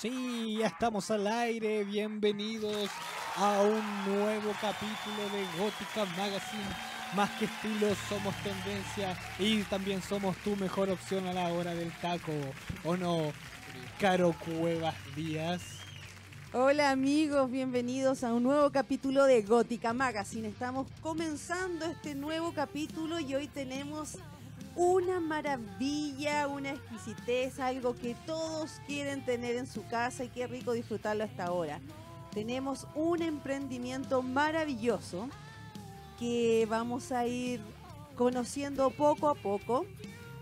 Sí, ya estamos al aire. Bienvenidos a un nuevo capítulo de Gótica Magazine. Más que estilo, somos tendencia y también somos tu mejor opción a la hora del taco. ¿O no? Caro Cuevas Díaz. Hola amigos, bienvenidos a un nuevo capítulo de Gótica Magazine. Estamos comenzando este nuevo capítulo y hoy tenemos una maravilla, una exquisitez, algo que todos quieren tener en su casa y qué rico disfrutarlo hasta ahora. Tenemos un emprendimiento maravilloso que vamos a ir conociendo poco a poco.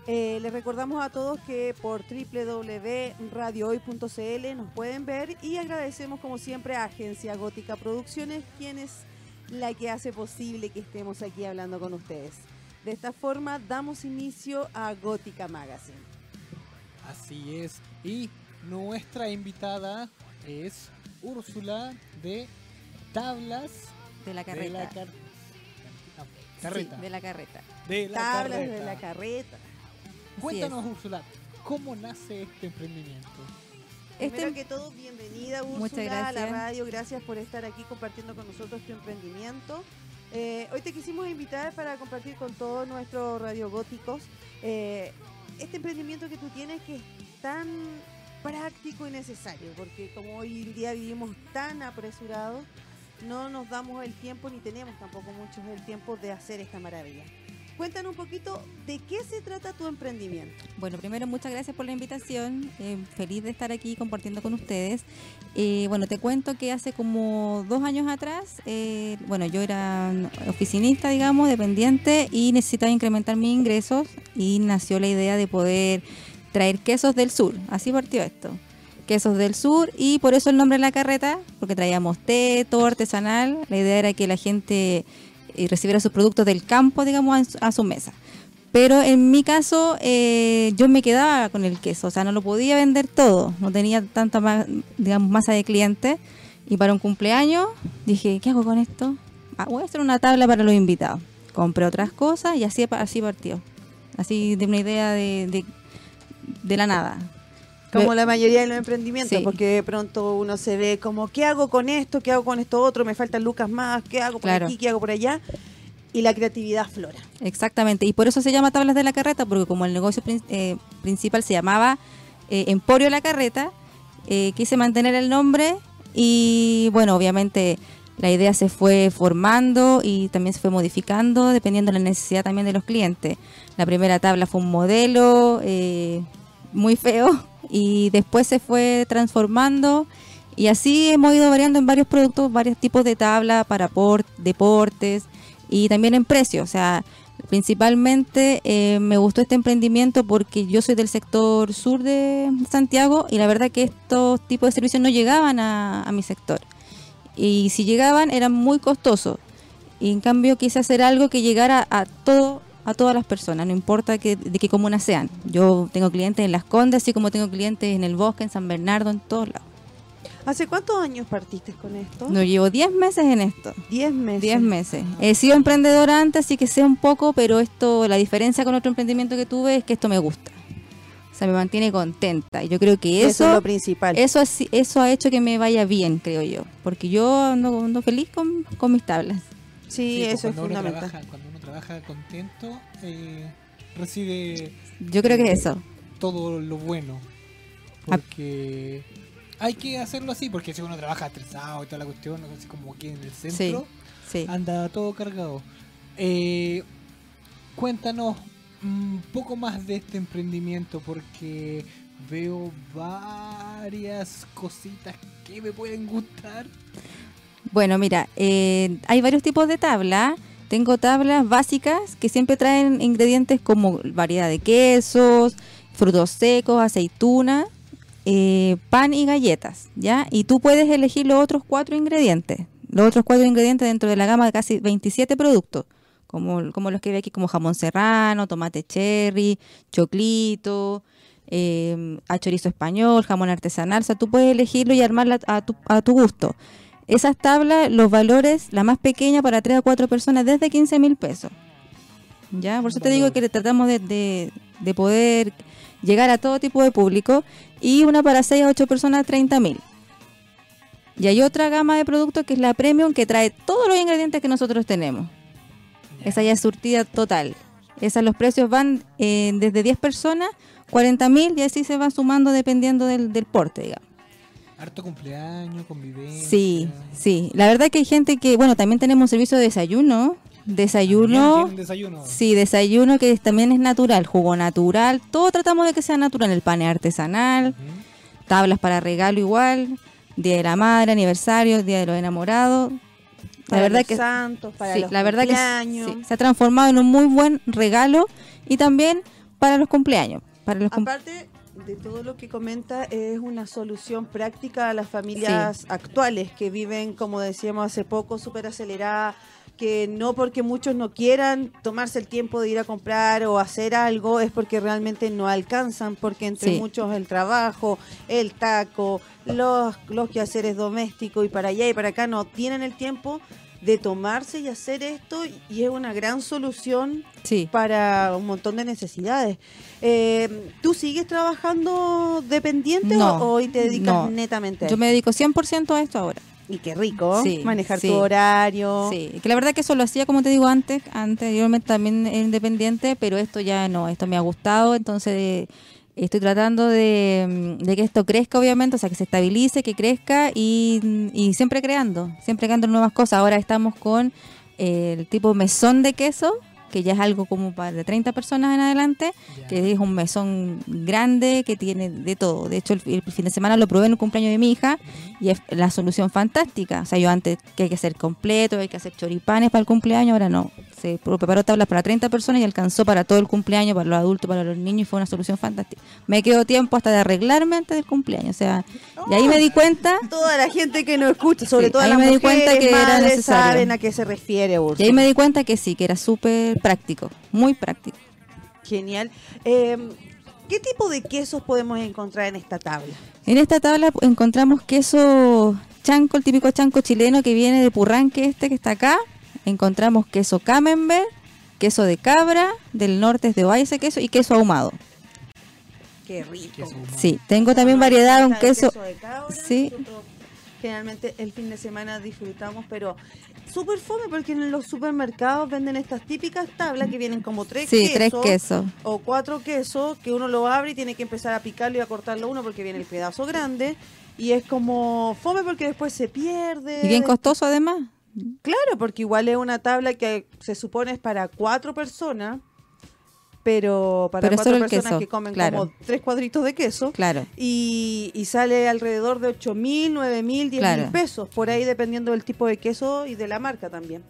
Eh, les recordamos a todos que por www.radiohoy.cl nos pueden ver y agradecemos como siempre a Agencia Gótica Producciones, quien es la que hace posible que estemos aquí hablando con ustedes. De esta forma damos inicio a Gótica Magazine. Así es. Y nuestra invitada es Úrsula de Tablas De la de carreta. la car- carreta. Sí, de la carreta. De la Tablas carreta. de la carreta. Cuéntanos, Úrsula, ¿cómo nace este emprendimiento? Primero Este- que todo, bienvenida Úrsula Muchas a la radio. Gracias por estar aquí compartiendo con nosotros tu emprendimiento. Eh, hoy te quisimos invitar para compartir con todos nuestros radiogóticos eh, este emprendimiento que tú tienes que es tan práctico y necesario, porque como hoy en día vivimos tan apresurados, no nos damos el tiempo ni tenemos tampoco muchos el tiempo de hacer esta maravilla. Cuéntanos un poquito de qué se trata tu emprendimiento. Bueno, primero muchas gracias por la invitación. eh, feliz de estar aquí compartiendo con ustedes. Eh, bueno, te cuento que hace como dos años atrás, eh, bueno, yo era oficinista, digamos, dependiente y necesitaba incrementar mis ingresos y nació la idea de poder traer quesos del sur. Así partió esto. Quesos del sur y por eso el nombre de la carreta, porque traíamos té, todo artesanal. La idea era que la gente eh, recibiera sus productos del campo, digamos, a su- mesa. Pero en mi caso, eh, yo me quedaba con el queso, o sea, no lo podía vender todo, no tenía tanta digamos, masa de clientes. Y para un cumpleaños dije, ¿qué hago con esto? Ah, voy a hacer una tabla para los invitados. Compré otras cosas y así, así partió. Así de una idea de, de, de la nada. Como la mayoría de los emprendimientos, Sí. porque de pronto uno se ve como, ¿qué hago con esto? ¿Qué hago con esto otro? Me faltan lucas más, ¿qué hago por Claro. aquí? ¿Qué hago por allá? Y la creatividad flora. Exactamente, y por eso se llama Tablas de la Carreta, porque como el negocio prin- eh, principal se llamaba eh, Emporio La Carreta, eh, quise mantener el nombre y bueno, obviamente la idea se fue formando y también se fue modificando dependiendo de la necesidad también de los clientes. La primera tabla fue un modelo eh, muy feo y después se fue transformando y así hemos ido variando en varios productos, varios tipos de tabla para por- deportes y también en precio. O sea, principalmente eh, me gustó este emprendimiento porque yo soy del sector sur de Santiago y la verdad que estos tipos de servicios no llegaban a, a mi sector. Y si llegaban eran muy costosos. Y en cambio quise hacer algo que llegara a todo a todas las personas, no importa que, de qué comuna sean. Yo tengo clientes en Las Condes, así como tengo clientes en El Bosque, en San Bernardo, en todos lados. ¿Hace cuántos años partiste con esto? No llevo 10 meses en esto. Diez meses. 10 meses. He sido emprendedora antes, así que sé un poco, pero esto, la diferencia con otro emprendimiento que tuve es que esto me gusta. O sea, me mantiene contenta. Y yo creo que Eso, eso, es lo principal. eso, es- eso ha hecho que me vaya bien, creo yo. Porque yo ando, ando feliz con, con mis tablas. sí, Sí, pues, eso es fundamental. trabaja- cuando uno trabaja contento, eh, recibe Yo creo que es eso. todo lo bueno. Ah. Porque hay que hacerlo así, porque si uno trabaja estresado y toda la cuestión, así como aquí en el centro, Sí. anda todo cargado. Eh, cuéntanos un poco más de este emprendimiento, porque veo varias cositas que me pueden gustar. Bueno, mira, eh, hay varios tipos de tablas. Tengo tablas básicas que siempre traen ingredientes como variedad de quesos, frutos secos, aceituna, eh, pan y galletas, ¿ya? Y tú puedes elegir los otros cuatro ingredientes. Los otros cuatro ingredientes dentro de la gama de casi 27 productos, como, como los que ve aquí, como jamón serrano, tomate cherry, choclito, eh, chorizo español, jamón artesanal. O sea, tú puedes elegirlo y armarla a tu, a tu gusto. Esas tablas, los valores, la más pequeña para 3 a 4 personas, desde 15 mil pesos. ¿Ya? Por eso te digo que tratamos de poder llegar a todo tipo de público y una para 6 a 8 personas 30 mil. Y hay otra gama de productos que es la Premium que trae todos los ingredientes que nosotros tenemos. Esa ya es surtida total. Esas los precios van eh, desde 10 personas, 40 mil y así se va sumando dependiendo del, del porte, digamos. Harto cumpleaños, convivencia. Sí, sí. La verdad que hay gente que, bueno, también tenemos un servicio de desayuno. Desayuno. ¿Tienen desayuno? Sí, desayuno que es- también es natural, jugo natural. Todo tratamos de que sea natural. El pan es artesanal, tablas para regalo igual, Día de la Madre, aniversario, Día de los Enamorados. La Para verdad los que santos, para sí, los la verdad que cumpleaños. sí, se ha transformado en un muy buen regalo y también para los cumpleaños. Para los cum- Aparte de todo lo que comenta, es una solución práctica a las familias actuales que viven, como decíamos hace poco, súper aceleradas, que no porque muchos no quieran tomarse el tiempo de ir a comprar o hacer algo, es porque realmente no alcanzan, porque entre Sí. muchos el trabajo, el taco, los, los quehaceres domésticos y para allá y para acá no tienen el tiempo de tomarse y hacer esto y es una gran solución sí. para un montón de necesidades. Eh, ¿Tú sigues trabajando dependiente No, o hoy te dedicas no. netamente a Yo esto? me dedico 100% a esto ahora. Y qué rico Sí, manejar sí. tu horario. Sí, que la verdad que eso lo hacía, como te digo antes, anteriormente también independiente, pero esto ya no, esto me ha gustado, entonces eh, estoy tratando de, mm, de que esto crezca, obviamente, o sea, que se estabilice, que crezca y, y siempre creando, siempre creando nuevas cosas. Ahora estamos con eh, el tipo mesón de queso, que ya es algo como para de 30 personas en adelante, que es un mesón grande que tiene de todo. De hecho, el, el fin de semana lo probé en el cumpleaños de mi hija y es la solución fantástica. O sea, yo antes que hay que hacer completo, hay que hacer choripanes para el cumpleaños, ahora no. Se preparó tablas para 30 personas y alcanzó para todo el cumpleaños, para los adultos, para los niños y fue una solución fantástica. Me quedó tiempo hasta de arreglarme antes del cumpleaños. O sea, y ahí me di cuenta, Toda la gente que nos escucha, sobre Sí, todo ahí las me di cuenta que era madres, necesario. saben a qué se refiere, Urso. y ahí me di cuenta que sí, que era súper práctico, muy práctico. Genial. Eh, ¿Qué tipo de quesos podemos encontrar en esta tabla? En esta tabla encontramos queso chanco, el típico chanco chileno que viene de Purranque este que está acá. Encontramos queso camembert, queso de cabra, del norte es de Oaise queso y queso ahumado. Qué rico. Queso. Sí, tengo también variedad, un el queso... de cabra, sí. nosotros Generalmente el fin de semana disfrutamos, pero súper fome porque en los supermercados venden estas típicas tablas que vienen como tres Sí, quesos. tres quesos. o cuatro quesos que uno lo abre y tiene que empezar a picarlo y a cortarlo uno porque viene el pedazo grande y es como fome porque después se pierde. Y bien costoso además. Claro, porque igual es una tabla que se supone es para cuatro personas, pero para Pero cuatro personas queso, que comen claro. como tres cuadritos de queso. Claro. Y, y sale alrededor de 8 mil, 9 mil, 10 mil pesos, por ahí dependiendo del tipo de queso y de la marca también.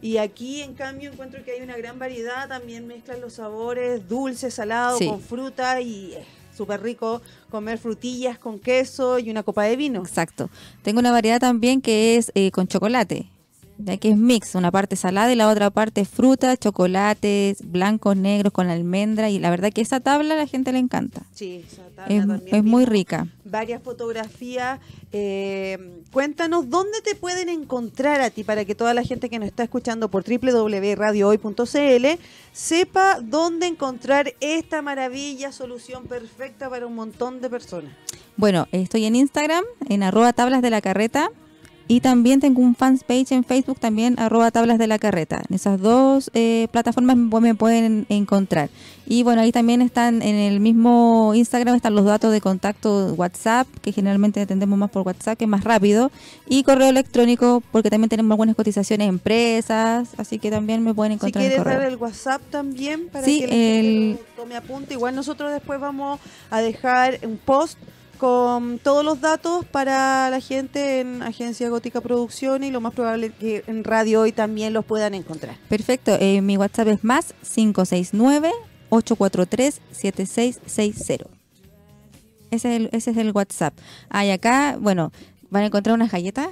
Y aquí, en cambio, encuentro que hay una gran variedad, también mezclan los sabores dulce, salado, Sí. con fruta y es súper rico comer frutillas con queso y una copa de vino. Exacto. Tengo una variedad también que es eh, con chocolate. Ya que es mix, una parte salada y la otra parte fruta, chocolates, blancos, negros con almendra y la verdad que esa tabla a la gente le encanta. Sí, esa tabla Es, también es muy rica. Varias fotografías. Eh, cuéntanos dónde te pueden encontrar a ti para que toda la gente que nos está escuchando por www.radiohoy.cl sepa dónde encontrar esta maravilla, solución perfecta para un montón de personas. Bueno, estoy en Instagram, en arroba tablas de la carreta. Y también tengo un fans page en Facebook, también arroba tablas de la carreta. En esas dos eh, plataformas me pueden encontrar. Y bueno, ahí también están en el mismo Instagram, están los datos de contacto WhatsApp, que generalmente atendemos más por WhatsApp, que es más rápido. Y correo electrónico, porque también tenemos algunas cotizaciones de empresas, así que también me pueden Si encontrar en quieres correo. dar el WhatsApp también para Sí, que el- tome apunte. Igual nosotros después vamos a dejar un post con todos los datos para la gente en Agencia Gótica Producción y lo más probable que en Radio Hoy también los puedan encontrar. Perfecto, eh, mi WhatsApp es más 569-843-7660. Ese es, el, ese es el WhatsApp. Ah, acá, bueno, van a encontrar unas galletas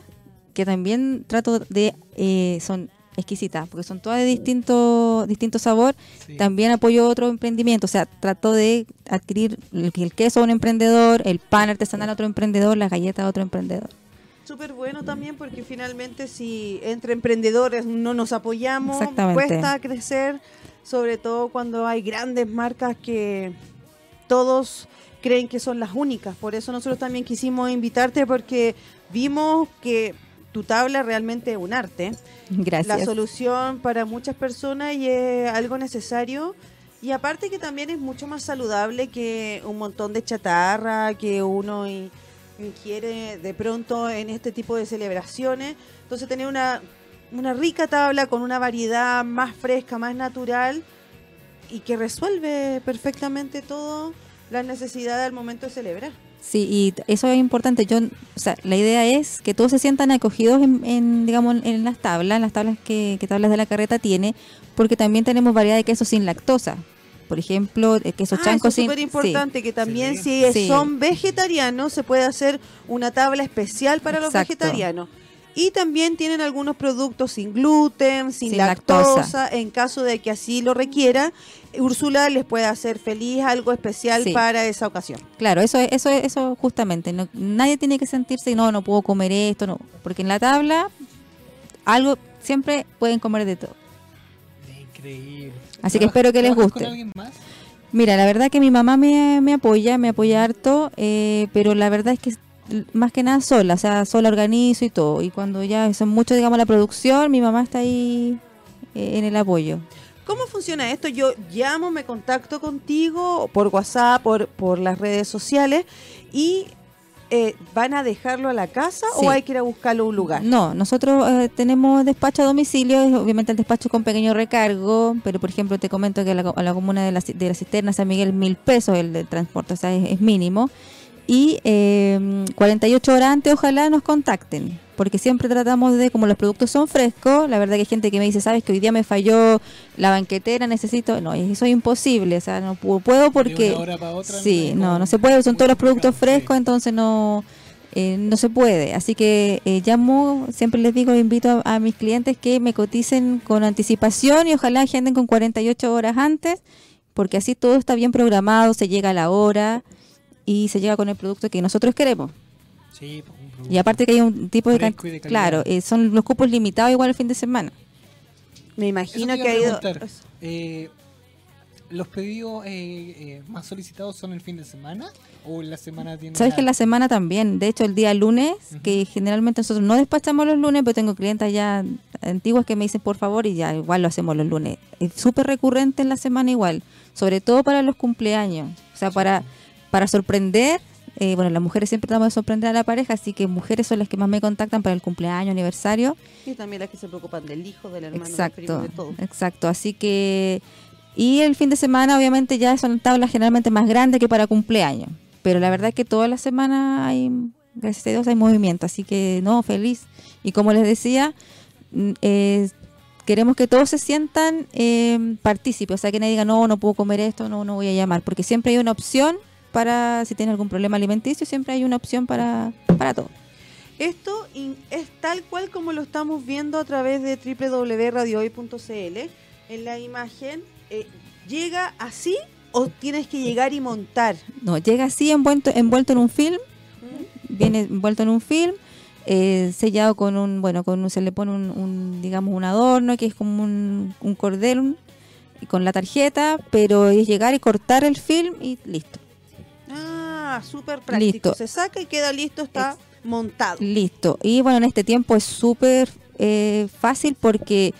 que también trato de... eh, son exquisitas, porque son todas de distinto, distinto sabor. Sí. También apoyo otro emprendimiento, o sea, trato de adquirir el, el queso a un emprendedor, el pan artesanal a otro emprendedor, las galletas a otro emprendedor. Súper bueno también porque finalmente si entre emprendedores no nos apoyamos, cuesta crecer, sobre todo cuando hay grandes marcas que, todos creen que son las únicas. Por eso nosotros también quisimos invitarte porque vimos que tu tabla realmente es un arte. Gracias. La solución para muchas personas y es algo necesario. Y aparte que también es mucho más saludable que un montón de chatarra que uno ingiere de pronto en este tipo de celebraciones. Entonces tener una, una rica tabla con una variedad más fresca, más natural y que resuelve perfectamente todo las necesidades al momento de celebrar. Sí, y eso es importante. Yo, o sea, la idea es que todos se sientan acogidos en, en, digamos, en las tablas, en las tablas que, que tablas de la carreta tiene, porque también tenemos variedad de quesos sin lactosa. Por ejemplo, eh, queso Ah, chanco eso es súper sí. importante, que también si Sí. son vegetarianos se puede hacer una tabla especial para los vegetarianos. Y también tienen algunos productos sin gluten, sin, Sin lactosa, lactosa. en caso de que así lo requiera. Úrsula les puede hacer feliz algo especial Sí. para esa ocasión. Claro, eso es- eso es- eso justamente. No, nadie tiene que sentirse no, no puedo comer esto, no, porque en la tabla algo siempre pueden comer de todo. Increíble. Así que ¿Trabajas- espero que les guste. con alguien más? Mira, la verdad que mi mamá me, me apoya, me apoya harto, eh, pero la verdad es que más que nada sola, o sea, sola organizo y todo. Y cuando ya son mucho, digamos, la producción, mi mamá está ahí eh, en el apoyo. ¿Cómo funciona esto? Yo llamo, me contacto contigo por WhatsApp, por, por las redes sociales y eh, ¿van a dejarlo a la casa Sí. o hay que ir a buscarlo a un lugar? No, nosotros eh, tenemos despacho a domicilio, es obviamente el despacho con pequeño recargo, pero por ejemplo te comento que a la, co- a la comuna de la, de la cisterna San Miguel mil pesos el de transporte, o sea, es, es mínimo. Y eh, 48 horas antes ojalá nos contacten, porque siempre tratamos de, como los productos son frescos, la verdad que hay gente que me dice, sabes que hoy día me falló la banquetera, necesito, no, eso es imposible, o sea, no pu- puedo porque... De una hora para otra, Sí, no, no se puede, son todos los productos sí. frescos, entonces no, eh, no se puede. Así que eh, llamo, siempre les digo, invito a, a mis clientes que me coticen con anticipación y ojalá agenden con 48 horas antes, porque así todo está bien programado, se llega a la hora y se llega con el producto que nosotros queremos. Sí, pues, un producto. Y aparte que hay un tipo de... De claro, eh, son los cupos limitados igual el fin de semana. Me imagino que ha a ido... preguntar. Eh, ¿Los pedidos eh, eh, más solicitados son el fin de semana? ¿O en la semana tiene Sabes que en la semana también, de hecho el día lunes, que generalmente nosotros no despachamos los lunes, pero tengo clientes ya antiguas que me dicen por favor y ya igual lo hacemos los lunes. Es súper recurrente en la semana igual, sobre todo para los cumpleaños, o sea, para, para sorprender, eh, bueno, las mujeres siempre tratamos de sorprender a la pareja, así que mujeres son las que más me contactan para el cumpleaños, aniversario. Y también las que se preocupan del hijo, del hermano, del Exacto, primo, de todo. exacto. Así que, y el fin de semana obviamente ya son tablas generalmente más grandes que para cumpleaños. Pero la verdad es que toda la semana hay, gracias a Dios, hay movimiento. Así que, no, feliz. Y como les decía, mm, eh, queremos que todos se sientan eh, partícipes. O sea, que nadie diga, no, no puedo comer esto, no, no voy a llamar. Porque siempre hay una opción para, si tiene algún problema alimenticio, siempre hay una opción para, para todo. Esto es tal cual como lo estamos viendo a través de www.radiohoy.cl. En la imagen, eh, ¿llega así o tienes que llegar y montar? No, llega así envuelto, envuelto en un film ¿Mm? viene envuelto en un film eh, sellado con un bueno con un- se le pone un, un, digamos un adorno que es como un, un cordel con la tarjeta pero es llegar y cortar el film y listo Ah, súper práctico. Listo. Se saca y queda listo, está montado. listo y bueno en este tiempo es súper eh, fácil porque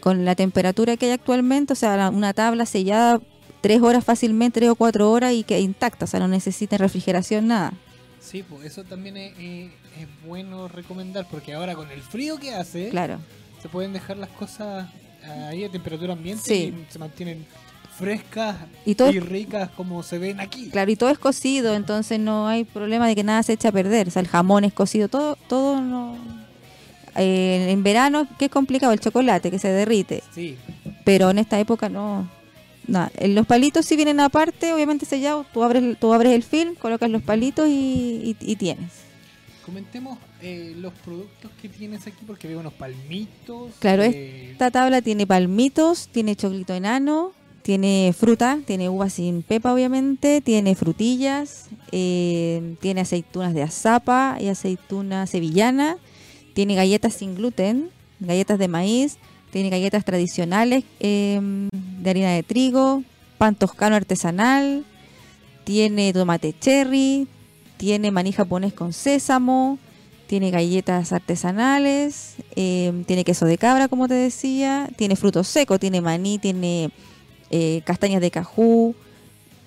con la temperatura que hay actualmente o sea la- una tabla sellada tres horas fácilmente tres o cuatro horas y que intacta o sea no necesita refrigeración nada Sí, pues eso también es, es- es bueno recomendar porque ahora con el frío que hace claro se pueden dejar las cosas ahí a temperatura ambiente Sí. y se mantienen frescas Y ricas como se ven aquí. Claro, y todo es cocido, entonces no hay problema de que nada se eche a perder. O sea, el jamón es cocido, todo, todo no. Eh, en verano, ¿qué es complicado? El chocolate que se derrite. Sí, Pero en esta época no. Nada. En Los palitos sí vienen aparte, obviamente sellados. Tú abres, tú abres el film, colocas los palitos y, y- y tienes. comentemos eh, los productos que tienes aquí porque veo unos palmitos. Claro, eh, Esta tabla tiene palmitos, tiene choclito enano, tiene fruta, tiene uvas sin pepa obviamente, tiene frutillas, eh, tiene aceitunas de azapa y aceituna sevillana, tiene galletas sin gluten, galletas de maíz, tiene galletas tradicionales eh, de harina de trigo, pan toscano artesanal, tiene tomate cherry, tiene maní japonés con sésamo, tiene galletas artesanales, eh, tiene queso de cabra, como te decía, tiene frutos secos, tiene maní, tiene eh, castañas de cajú,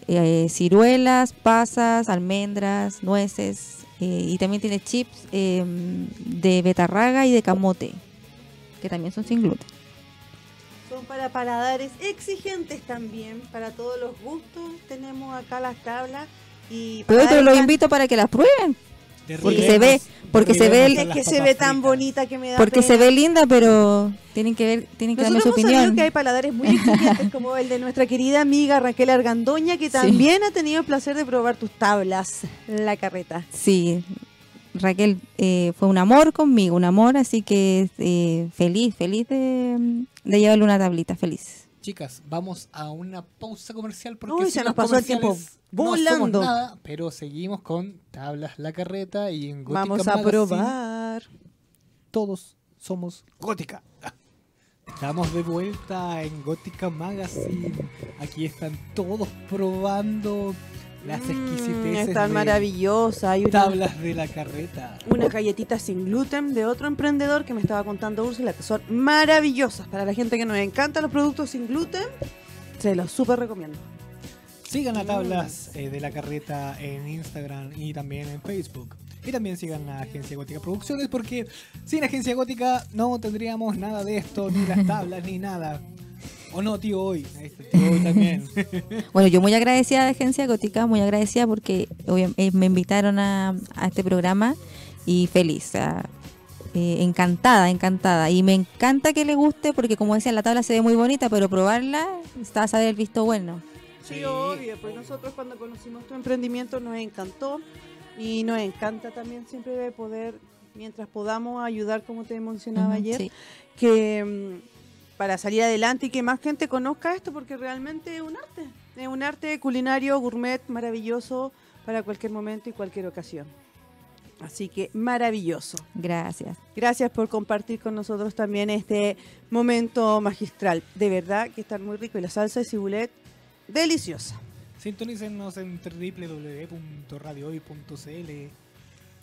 eh, ciruelas, pasas, almendras, nueces, eh, y también tiene chips eh, de betarraga y de camote, que también son sin gluten. Son para paladares exigentes también, para todos los gustos. Tenemos acá las tablas y Pero te tan- invito para que las prueben. Porque se ve- porque se ve el- que se ve tan fritas. bonita que me da Porque se pena. ve linda, pero tienen que ver, tienen que darme Nosotros su hemos sabido opinión. que hay paladares muy exigentes como el de nuestra querida amiga Raquel Argandoña, que también ha tenido el placer de probar tus tablas, la carreta. Sí, Raquel eh, fue un amor conmigo, un amor, así que eh, feliz, feliz de, de llevarle una tablita, feliz. Chicas, vamos a una pausa comercial porque Uy, sin se nos pasó el tiempo comerciales no volando. nada, pero seguimos con tablas la carreta y en Gótica Vamos a Magazine probar. Todos somos gótica. Estamos de vuelta en Gótica Magazine. Aquí están todos probando las Mm, exquisiteces están de maravillosas. Hay una- tablas de la carreta. unas galletitas sin gluten de otro emprendedor que me estaba contando Úrsula, que son maravillosas. Para la gente que nos encanta los productos sin gluten, se los súper recomiendo. Sigan a Tablas eh, de la Carreta en Instagram y también en Facebook. Y también sigan a Agencia Gótica Producciones porque sin Agencia Gótica no tendríamos nada de esto, ni las tablas, ni nada. ¿O no, tío Hoy? Ahí está, tío Hoy también. Bueno, yo muy agradecida de Agencia Gótica, muy agradecida porque eh, me invitaron a, a este programa y feliz, o sea, eh, encantada, encantada. Y me encanta que le guste porque como decía, la tabla se ve muy bonita, pero probarla está a saber el visto bueno. Sí, Sí. obvio, pues nosotros cuando conocimos tu emprendimiento nos encantó y nos encanta también siempre de poder, mientras podamos ayudar, como te mencionaba ayer, sí. que mm, para salir adelante y que más gente conozca esto, porque realmente es un arte, es un arte culinario, gourmet, maravilloso para cualquier momento y cualquier ocasión. Así que maravilloso. Gracias. Gracias por compartir con nosotros también este momento magistral. De verdad que están muy rico y la salsa de cibulet deliciosa. Sintonícenos en www.radiohoy.cl.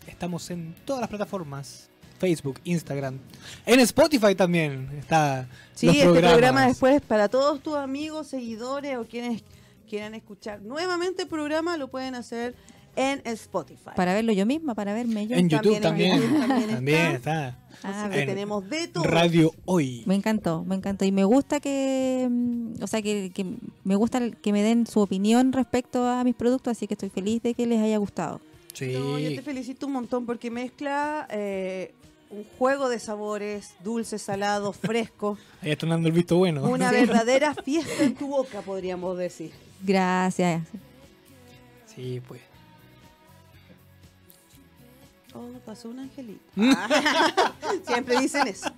Estamos en todas las plataformas. Facebook, Instagram. En Spotify también está Sí, los este programa después para todos tus amigos, seguidores o quienes quieran escuchar nuevamente el programa lo pueden hacer en Spotify. Para verlo yo misma, para verme yo. En YouTube También en también. YouTube también También está. está. Ah, Así que en tenemos de todo. Radio Hoy. Me encantó, me encantó. Y me gusta que, mm, o sea, que, que me gusta que me den su opinión respecto a mis productos, así que estoy feliz de que les haya gustado. Sí. No, yo te felicito un montón porque mezcla eh, un juego de sabores, dulces, salados, frescos, Ahí está dando el visto bueno. una verdadera fiesta en tu boca, podríamos decir. Gracias. Sí, pues. Oh, pasó un angelito. Siempre dicen eso.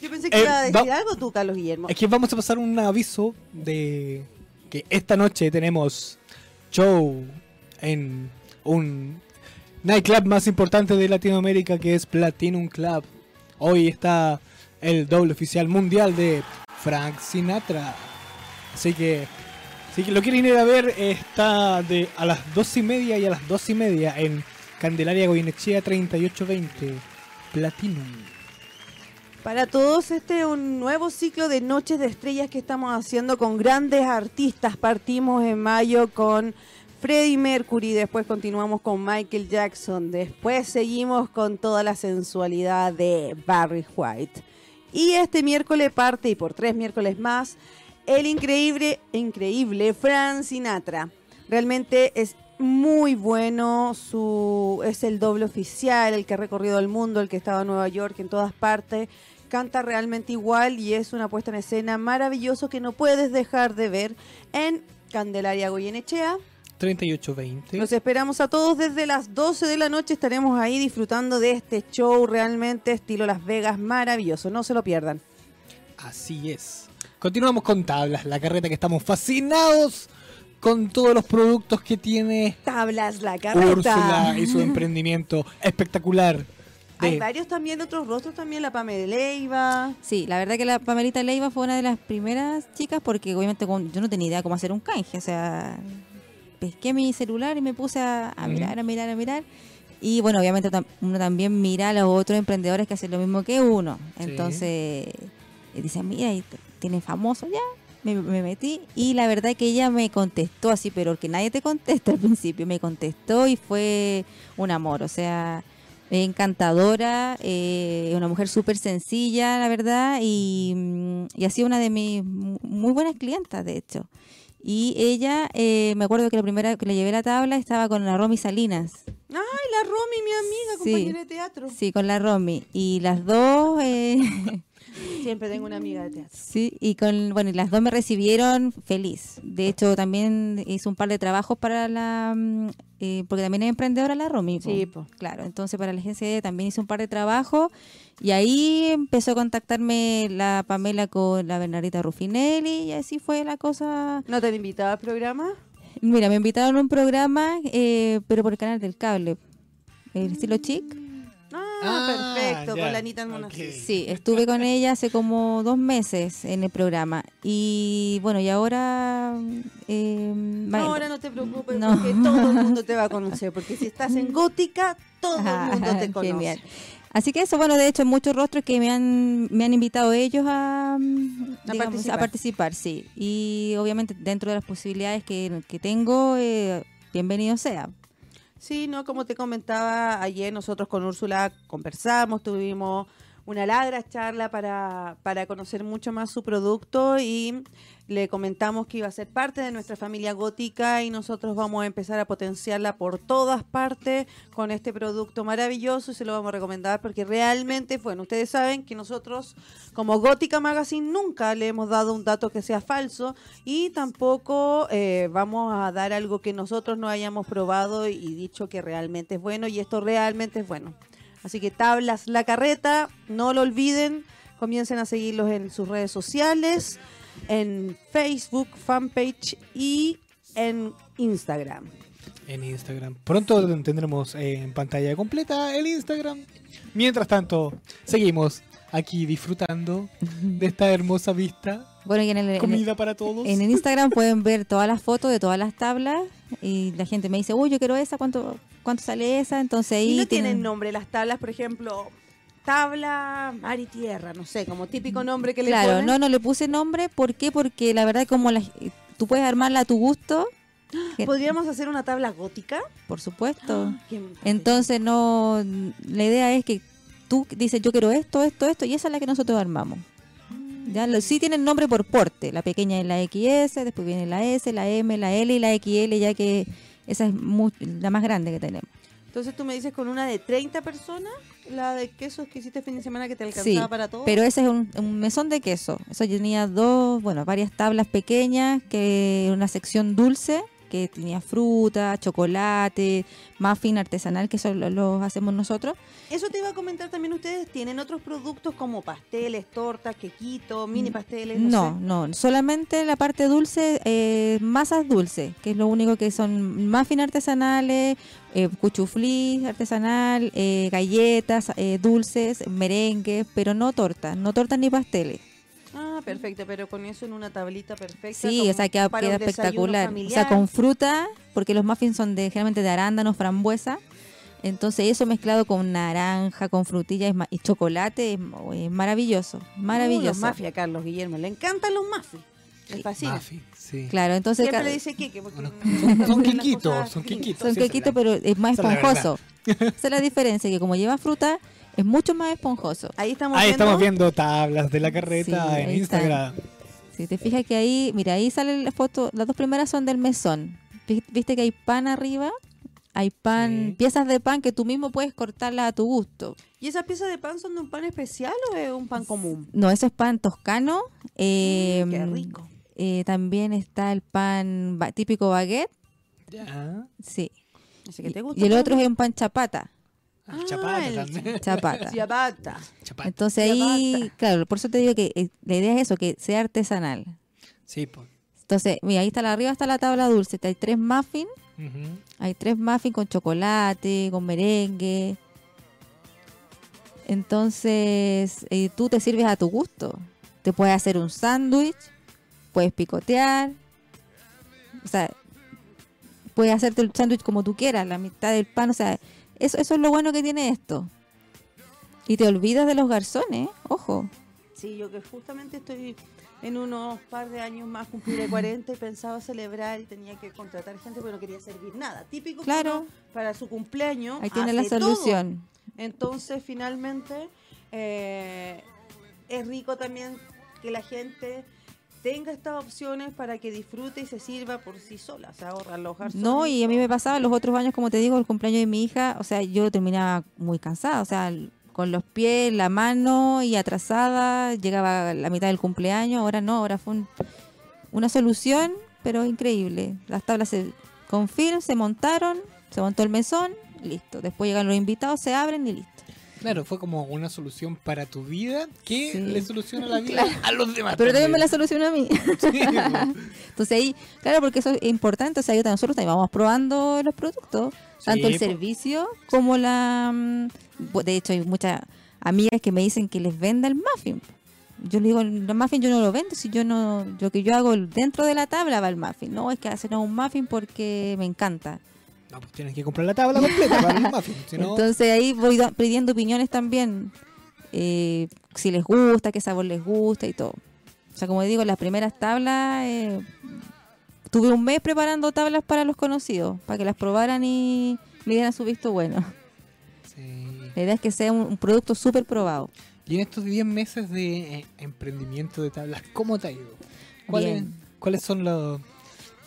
Yo pensé que Eh, iba a decir va- algo tú, Carlos Guillermo. Es que vamos a pasar un aviso de que esta noche tenemos show en un nightclub más importante de Latinoamérica que es Platinum Club. Hoy está el doble oficial mundial de Frank Sinatra. Así que si lo quieren ir a ver, está de a las dos y media y a las dos y media en Candelaria Goyenechea 3820 Platinum. Para todos, este es un nuevo ciclo de Noches de Estrellas que estamos haciendo con grandes artistas. Partimos en mayo con Freddie Mercury, después continuamos con Michael Jackson, después seguimos con toda la sensualidad de Barry White. Y este miércoles parte, y por tres miércoles más, el increíble, increíble Frank Sinatra. Realmente es muy bueno, su es el doble oficial, el que ha recorrido el mundo, el que estaba en Nueva York, en todas partes. Canta realmente igual y es una puesta en escena maravilloso que no puedes dejar de ver en Candelaria Goyenechea. 3820. Los esperamos a todos desde las 12 de la noche. Estaremos ahí disfrutando de este show realmente estilo Las Vegas maravilloso. No se lo pierdan. Así es. Continuamos con tablas, la carreta que estamos fascinados con todos los productos que tiene Tablas la carreta. Úrsula y su emprendimiento espectacular. Hay De, varios también, otros rostros también, la Pamela Leiva. Sí, la verdad que la Pamelita Leiva fue una de las primeras chicas porque obviamente yo no tenía idea cómo hacer un canje, o sea, pesqué mi celular y me puse a, mirar, a mirar, a mirar. Y bueno, obviamente uno también mira a los otros emprendedores que hacen lo mismo que uno. Sí. Entonces, eh, dice, mira, tiene famoso ya. Me, me metí y la verdad que ella me contestó así, pero que nadie te contesta al principio. Me contestó y fue un amor, o sea, encantadora, eh, una mujer súper sencilla, la verdad, y, mm, y ha sido una de mis mu- muy buenas clientas, de hecho. Y ella, eh, me acuerdo que la primera que le llevé la tabla estaba con la Romy Salinas. Ay, la Romy, mi amiga, Sí. compañera de teatro. Sí, con la Romy. Y las dos, eh, Siempre tengo una amiga de teatro. sí, y con, bueno, y las dos me recibieron feliz. De hecho, también hizo un par de trabajos para la, mm, eh, porque también es emprendedora la Romy. po. Sí, po. Claro, entonces para la agencia también hizo un par de trabajos y ahí empezó a contactarme la Pamela con la Bernardita Rufinelli y así fue la cosa. ¿No te han invitado al programa? Mira, me invitaron a un programa, eh, pero por el canal del cable, el estilo chic. Ah, Ah, perfecto, ya. con la Anita Almonacid. Ok. Sí, estuve con ella hace como dos meses en el programa. Y bueno, y ahora... eh, No, ahora no te preocupes No. porque todo el mundo te va a conocer. Porque si estás en Gótica, todo el mundo te Ah, conoce. genial. Así que eso, bueno, de hecho, muchos rostros que me han, me han invitado ellos a, mm, A digamos, participar. a participar, sí. Y obviamente dentro de las posibilidades que, que tengo, eh, bienvenido sea. Sí, no, como te comentaba ayer, nosotros con Úrsula conversamos, tuvimos una larga charla para, para conocer mucho más su producto y le comentamos que iba a ser parte de nuestra familia gótica y nosotros vamos a empezar a potenciarla por todas partes con este producto maravilloso y se lo vamos a recomendar porque realmente, bueno, ustedes saben que nosotros como Gótica Magazine nunca le hemos dado un dato que sea falso y tampoco eh, vamos a dar algo que nosotros no hayamos probado y dicho que realmente es bueno y esto realmente es bueno. Así que tablas la carreta, no lo olviden, comiencen a seguirlos en sus redes sociales, en Facebook, fanpage y en Instagram. en Instagram. Pronto tendremos eh, en pantalla completa el Instagram. Mientras tanto, seguimos aquí disfrutando de esta hermosa vista. Bueno, y en el, en el- Comida para todos. en el Instagram pueden ver todas las fotos de todas las tablas y la gente me dice, uy, yo quiero esa, ¿cuánto, cuánto sale esa? Entonces ahí Y no tienen- tienen nombre las tablas, por ejemplo, tabla mar y tierra, no sé, como típico nombre que le Claro, ponen. no, no le puse nombre, ¿por qué? Porque la verdad como la- tú puedes armarla a tu gusto, ¿Podríamos hacer una tabla gótica? por supuesto. Entonces no, la idea es que tú dices yo quiero esto, esto, esto y esa es la que nosotros armamos. Ya lo- sí tienen nombre por porte, la pequeña es la XS, después viene la S, la M, la L y la XL, ya que esa es la más grande que tenemos. Entonces tú me dices con una de 30 personas, la de quesos que hiciste fin de semana que te alcanzaba Sí, para todo. Pero ese es un, un mesón de queso. Eso tenía dos, bueno, varias tablas pequeñas, que una sección dulce, que tenía fruta, chocolate, muffin artesanal, que eso lo, lo hacemos nosotros. Eso te iba a comentar también ustedes, ¿tienen otros productos como pasteles, tortas, quequitos, mini pasteles? No, sé? no, solamente la parte dulce, eh, masas dulces, que es lo único que son muffin artesanales, eh, cuchuflí artesanal, eh, galletas eh, dulces, merengue, pero no tortas, no tortas ni pasteles. Ah, perfecto, pero con eso en una tablita perfecta. Sí, o sea, queda, queda espectacular. O sea, con fruta, porque los muffins son de generalmente de arándano, frambuesa. Entonces eso mezclado con naranja, con frutillas y chocolate es, es maravilloso, Uh, maravilloso. los mafia, Carlos Guillermo, le encantan los mafia. Le fascina. Muffin, sí. Claro, entonces Siempre le dice porque Bueno, son- son quiquitos, son quiquitos. son la- pero es más esponjoso. Esa es la diferencia, que como lleva fruta, es mucho más esponjoso. Ahí estamos Ahí viendo. estamos viendo tablas de la carreta Sí, en. Instagram. Si te fijas que ahí, mira, ahí sale la foto, las dos primeras son del mesón. Vi- ¿Viste que hay pan arriba? Hay pan, Sí. piezas de pan que tú mismo puedes cortarlas a tu gusto. ¿Y esas piezas de pan son de un pan especial o es un pan común? No, eso es pan toscano. eh, Mm, qué rico. eh, también está el pan típico baguette, Ya. sí. Así que te Y- gusta. y el otro es un pan chapata, Ah, chapata el también. chapata. Chapata. Entonces ahí, claro, por eso te digo que eh, la idea es eso, que sea artesanal. Sí, pues. Entonces, mira, ahí está la arriba está la tabla dulce, hay tres muffins, hay tres muffins con chocolate, con merengue. Entonces, eh, tú te sirves a tu gusto. Te puedes hacer un sándwich, puedes picotear. O sea, puedes hacerte el sándwich como tú quieras, la mitad del pan, o sea, eso, eso es lo bueno que tiene esto. Y te olvidas de los garzones, ojo. Sí, yo que justamente estoy en unos par de años más cumpliré 40 y pensaba celebrar y tenía que contratar gente pero no quería servir nada. Típico Claro. para su cumpleaños. Ahí tiene la todo. solución. Entonces, finalmente, eh, es rico también que la gente tenga estas opciones para que disfrute y se sirva por sí sola. Se ahorran los. No, y a mí me pasaba los otros años, como te digo, el cumpleaños de mi hija, o sea, yo terminaba muy cansada, o sea, con los pies, la mano y atrasada, llegaba a la mitad del cumpleaños, ahora no, ahora fue un- una solución, pero increíble. Las tablas se con film se montaron, se montó el mesón, listo. Después llegan los invitados, se abren y listo. Claro, fue como una solución para tu vida que Sí. le soluciona la vida a los demás. Pero también me la solucionó a mí. Sí, po. Entonces ahí, claro, porque eso es importante, o sea, yo- nosotros también vamos probando los productos, tanto el po. servicio como la... mm, De hecho, hay muchas amigas que me dicen que les venda el muffin. Yo le digo, el muffin yo no lo vendo, si yo no, lo que yo hago dentro de la tabla va el muffin. No, es que hacen un muffin porque me encanta. No, pues tienes que comprar la tabla completa para el muffin. Si no, Entonces ahí voy pidiendo opiniones también, eh, si les gusta, qué sabor les gusta y todo. O sea, como digo, las primeras tablas, eh, tuve un mes preparando tablas para los conocidos, para que las probaran y me dieran su visto bueno. sí. La idea es que sea un, un producto súper probado. Y en estos 10 meses de eh, emprendimiento de tablas, ¿cómo te ha ido? ¿Cuáles, Bien. ¿cuáles son los-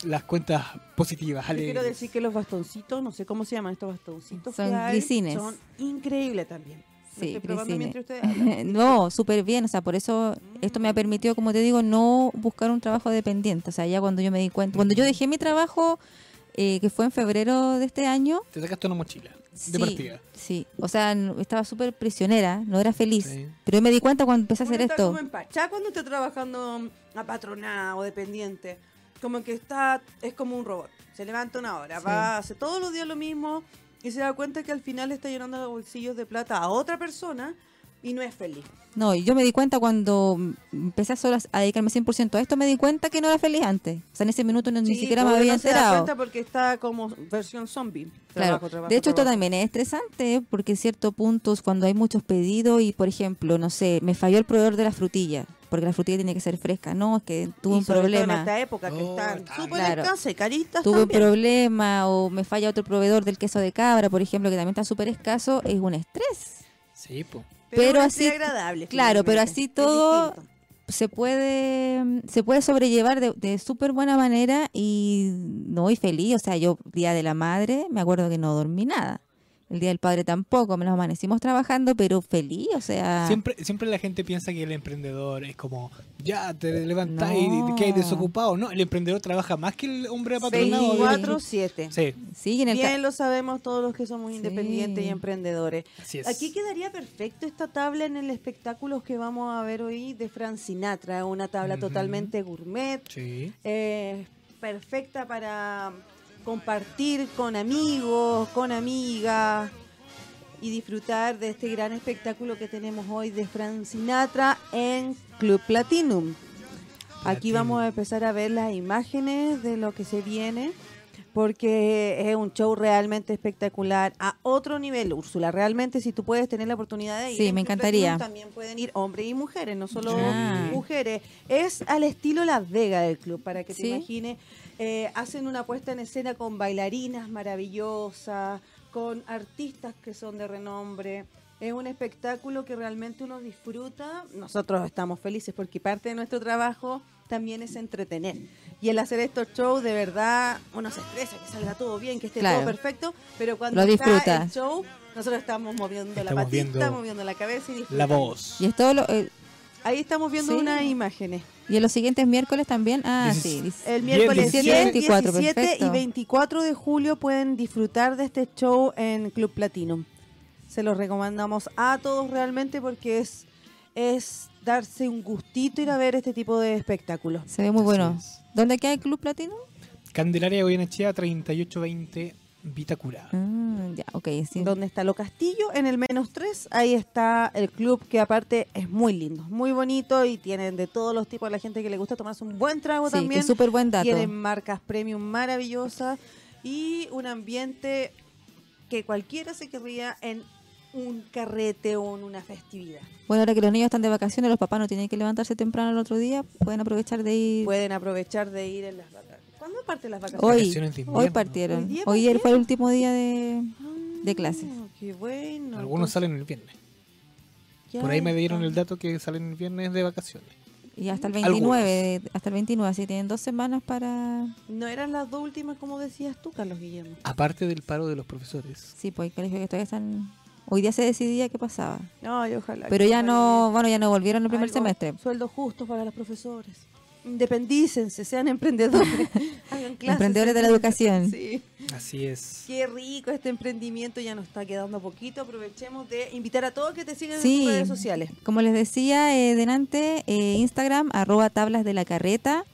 las cuentas positivas? Yo quiero decir que los bastoncitos, no sé cómo se llaman estos bastoncitos. Son hay, glicines. Son increíbles también. Sí, estoy probando glicines. mientras ustedes hablan. no, súper bien. O sea, por eso esto me ha permitido, como te digo, no buscar un trabajo dependiente. O sea, ya cuando yo me di cuenta, cuando yo dejé mi trabajo, eh, que fue en febrero de este año, Te sacaste una mochila de sí, partida. sí. O sea, estaba súper prisionera, no era feliz. Sí. Pero yo me di cuenta cuando empecé a hacer esto. como empachada cuando está trabajando apatronada o dependiente. Como que está, es como un robot. Se levanta una hora, Sí. va, hace todos los días lo mismo y se da cuenta que al final está llenando los bolsillos de plata a otra persona y no es feliz. No, y yo me di cuenta cuando empecé a, solas a dedicarme 100% a esto, me di cuenta que no era feliz antes. O sea, en ese minuto no- ni Sí, siquiera me había no se da enterado. cuenta porque está como versión zombie. Claro. Trabajo, trabajo, de hecho, esto también es estresante porque en ciertos puntos, cuando hay muchos pedidos y, por ejemplo, no sé, me falló el proveedor de la frutilla, porque la frutilla tiene que ser fresca. No, es que tuve Y un sobre todo en problema. esta época que Oh, están está súper Claro. escasas y caritas Tuve un también. problema o me falla otro proveedor del queso de cabra, por ejemplo, que también está súper escaso, es un estrés. Sí, pues. Pero así- agradable. claro, pero así todo- se puede se puede sobrellevar de, de súper buena manera y no y feliz o sea yo día de la madre me acuerdo que no dormí nada el día del padre tampoco me los amanecimos trabajando pero feliz o sea Siempre, siempre la gente piensa que el emprendedor es como, ya te levantás y No. que hay desocupado. No, el emprendedor trabaja más que el hombre apatronado. Sí. 24-7. Sí, sí en el Bien lo sabemos todos los que somos Sí. independientes y emprendedores. así es. Aquí quedaría perfecto esta tabla en el espectáculo que vamos a ver hoy de Fran Sinatra, una tabla totalmente gourmet, Sí. eh, perfecta para compartir con amigos, con amigas y disfrutar de este gran espectáculo que tenemos hoy de Fran Sinatra en Club Platinum. Aquí vamos a empezar a ver las imágenes de lo que se viene, porque es un show realmente espectacular a otro nivel, Úrsula. Realmente, si tú puedes tener la oportunidad de ir, Sí, en me encantaría. También pueden ir hombres y mujeres, no solo Ah. mujeres. Es al estilo Las Vegas del club, para que te Sí. imagines. Eh, hacen una puesta en escena con bailarinas maravillosas, con artistas que son de renombre. Es un espectáculo que realmente uno disfruta. Nosotros estamos felices porque parte de nuestro trabajo también es entretener. Y el hacer estos shows, de verdad, uno se estresa, que salga todo bien, que esté Claro. todo perfecto, pero cuando Lo está disfruta. el show, nosotros estamos moviendo la patita, viendo moviendo la cabeza y La disfrutando. voz. y es todo lo- eh, Ahí estamos viendo Sí. unas imágenes. y en los siguientes miércoles también ah sí El miércoles 17, 10, 24, 17 y perfecto. 24 de julio pueden disfrutar de este show en Club Platinum. Se los recomendamos a todos realmente porque es, es darse un gustito ir a ver este tipo de espectáculos. se ve muy bueno. ¿dónde queda el club platino? Candelaria Goyenechea 3820 Vitacura. Ah, ya ok sí Donde está Lo Castillo, en el menos 3, ahí está el club que aparte es muy lindo, muy bonito y tienen de todos los tipos, la gente que le gusta tomarse un buen trago Sí, también. es súper buen dato Tienen marcas premium maravillosas y un ambiente que cualquiera se querría en un carrete o en una festividad. Bueno, ahora que los niños están de vacaciones, los papás no tienen que levantarse temprano el otro día, pueden aprovechar de ir. Pueden aprovechar de ir en las vacaciones. ¿Cuándo parten las vacaciones? Hoy, hoy partieron. ¿Hoy Hoy fue el último día de, de clases. Ah, Qué bueno. Algunos salen el viernes. ya Por ahí me dieron el dato que salen el viernes de vacaciones. Y hasta el Algunos. 29, hasta el 29, así tienen dos semanas para... No eran las dos últimas como decías tú, Carlos Guillermo. Aparte del paro de los profesores. Sí, pues que todavía están... Hoy día se decidía qué pasaba. No, y ojalá. Pero ya no, bueno, ya no volvieron el primer algo, semestre. Sueldos justos para los profesores. Independícense, sean emprendedores. Hagan clases Emprendedores de la educación. Sí. Así es. Qué rico este emprendimiento, ya nos está quedando poquito. Aprovechemos de invitar a todos que te sigan Sí. en tus redes sociales. Como les decía eh, delante, eh, Instagram, arroba tablas de la carreta,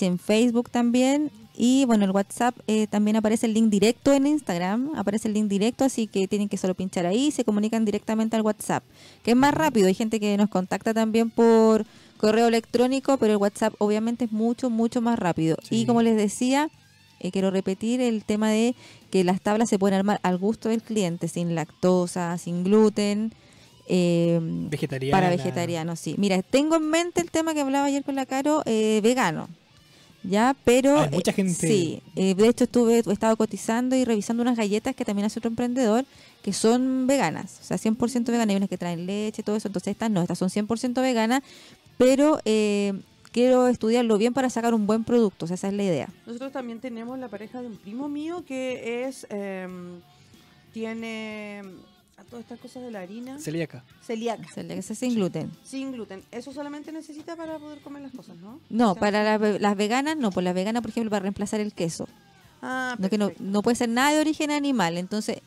en Facebook también. Y bueno, el WhatsApp eh, también aparece el link directo en Instagram, aparece el link directo, así que tienen que solo pinchar ahí y se comunican directamente al WhatsApp, que es más rápido. Hay gente que nos contacta también por correo electrónico, pero el WhatsApp obviamente es mucho, mucho más rápido. Sí. Y como les decía, eh, quiero repetir el tema de que las tablas se pueden armar al gusto del cliente, sin lactosa, sin gluten. eh, para vegetarianos, sí. Mira, tengo en mente el tema que hablaba ayer con la Caro, eh, vegano. Ya, pero... Hay mucha eh, gente- sí, eh, de hecho estuve, he estado cotizando y revisando unas galletas que también hace otro emprendedor, que son veganas, o sea, 100% veganas. Hay unas que traen leche y todo eso, entonces estas no, estas son 100% veganas, pero eh, quiero estudiarlo bien para sacar un buen producto, o sea, esa es la idea. Nosotros también tenemos la pareja de un primo mío que es. em, tiene. A todas estas cosas de la harina. Celíaca. Celíaca. Sea, la que sea sin gluten. Sin gluten. Eso solamente necesita para poder comer las cosas, ¿no? No, O sea, para las, ve- las veganas no, pues las veganas, por ejemplo, para reemplazar el queso. Ah, No, que no, perfecto. no puede ser nada de origen animal. Entonces,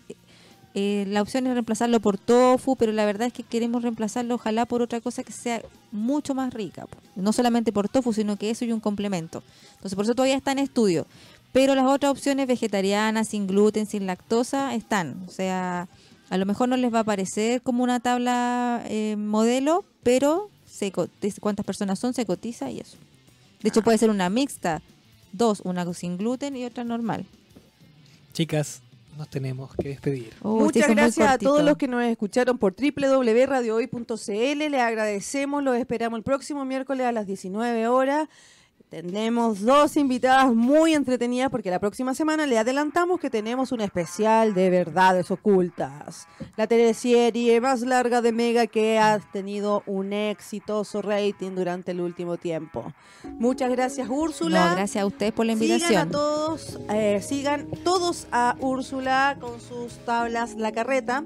eh, la opción es reemplazarlo por tofu, pero la verdad es que queremos reemplazarlo ojalá por otra cosa que sea mucho más rica. No solamente por tofu, sino que eso y un complemento. Entonces, por eso todavía está en estudio. Pero las otras opciones vegetarianas, sin gluten, sin lactosa, están. O sea, a lo mejor no les va a parecer como una tabla eh, modelo, pero se cuántas personas son, se cotiza y eso. De hecho, puede ser una mixta. Dos, una sin gluten y otra normal. Chicas, nos tenemos que despedir. Oh, Muchas muy gracias a todos los que nos escucharon por www.radiohoy.cl. Les agradecemos, los esperamos el próximo miércoles a las 19 horas. Tenemos dos invitadas muy entretenidas porque la próxima semana le adelantamos que tenemos un especial de verdades ocultas. La teleserie más larga de Mega que ha tenido un exitoso rating durante el último tiempo. Muchas gracias Úrsula. No, gracias a ustedes por la Sigan a invitación. todos, eh, sigan todos a Úrsula con sus tablas La Carreta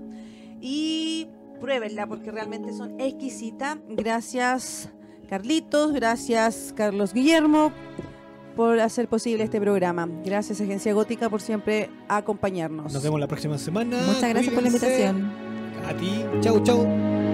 y pruébenla porque realmente son exquisitas. Gracias Carlitos, gracias Carlos Guillermo por hacer posible este programa. Gracias Agencia Gótica por siempre acompañarnos. Nos vemos la próxima semana. Muchas gracias por la invitación. A ti. Chau, chau.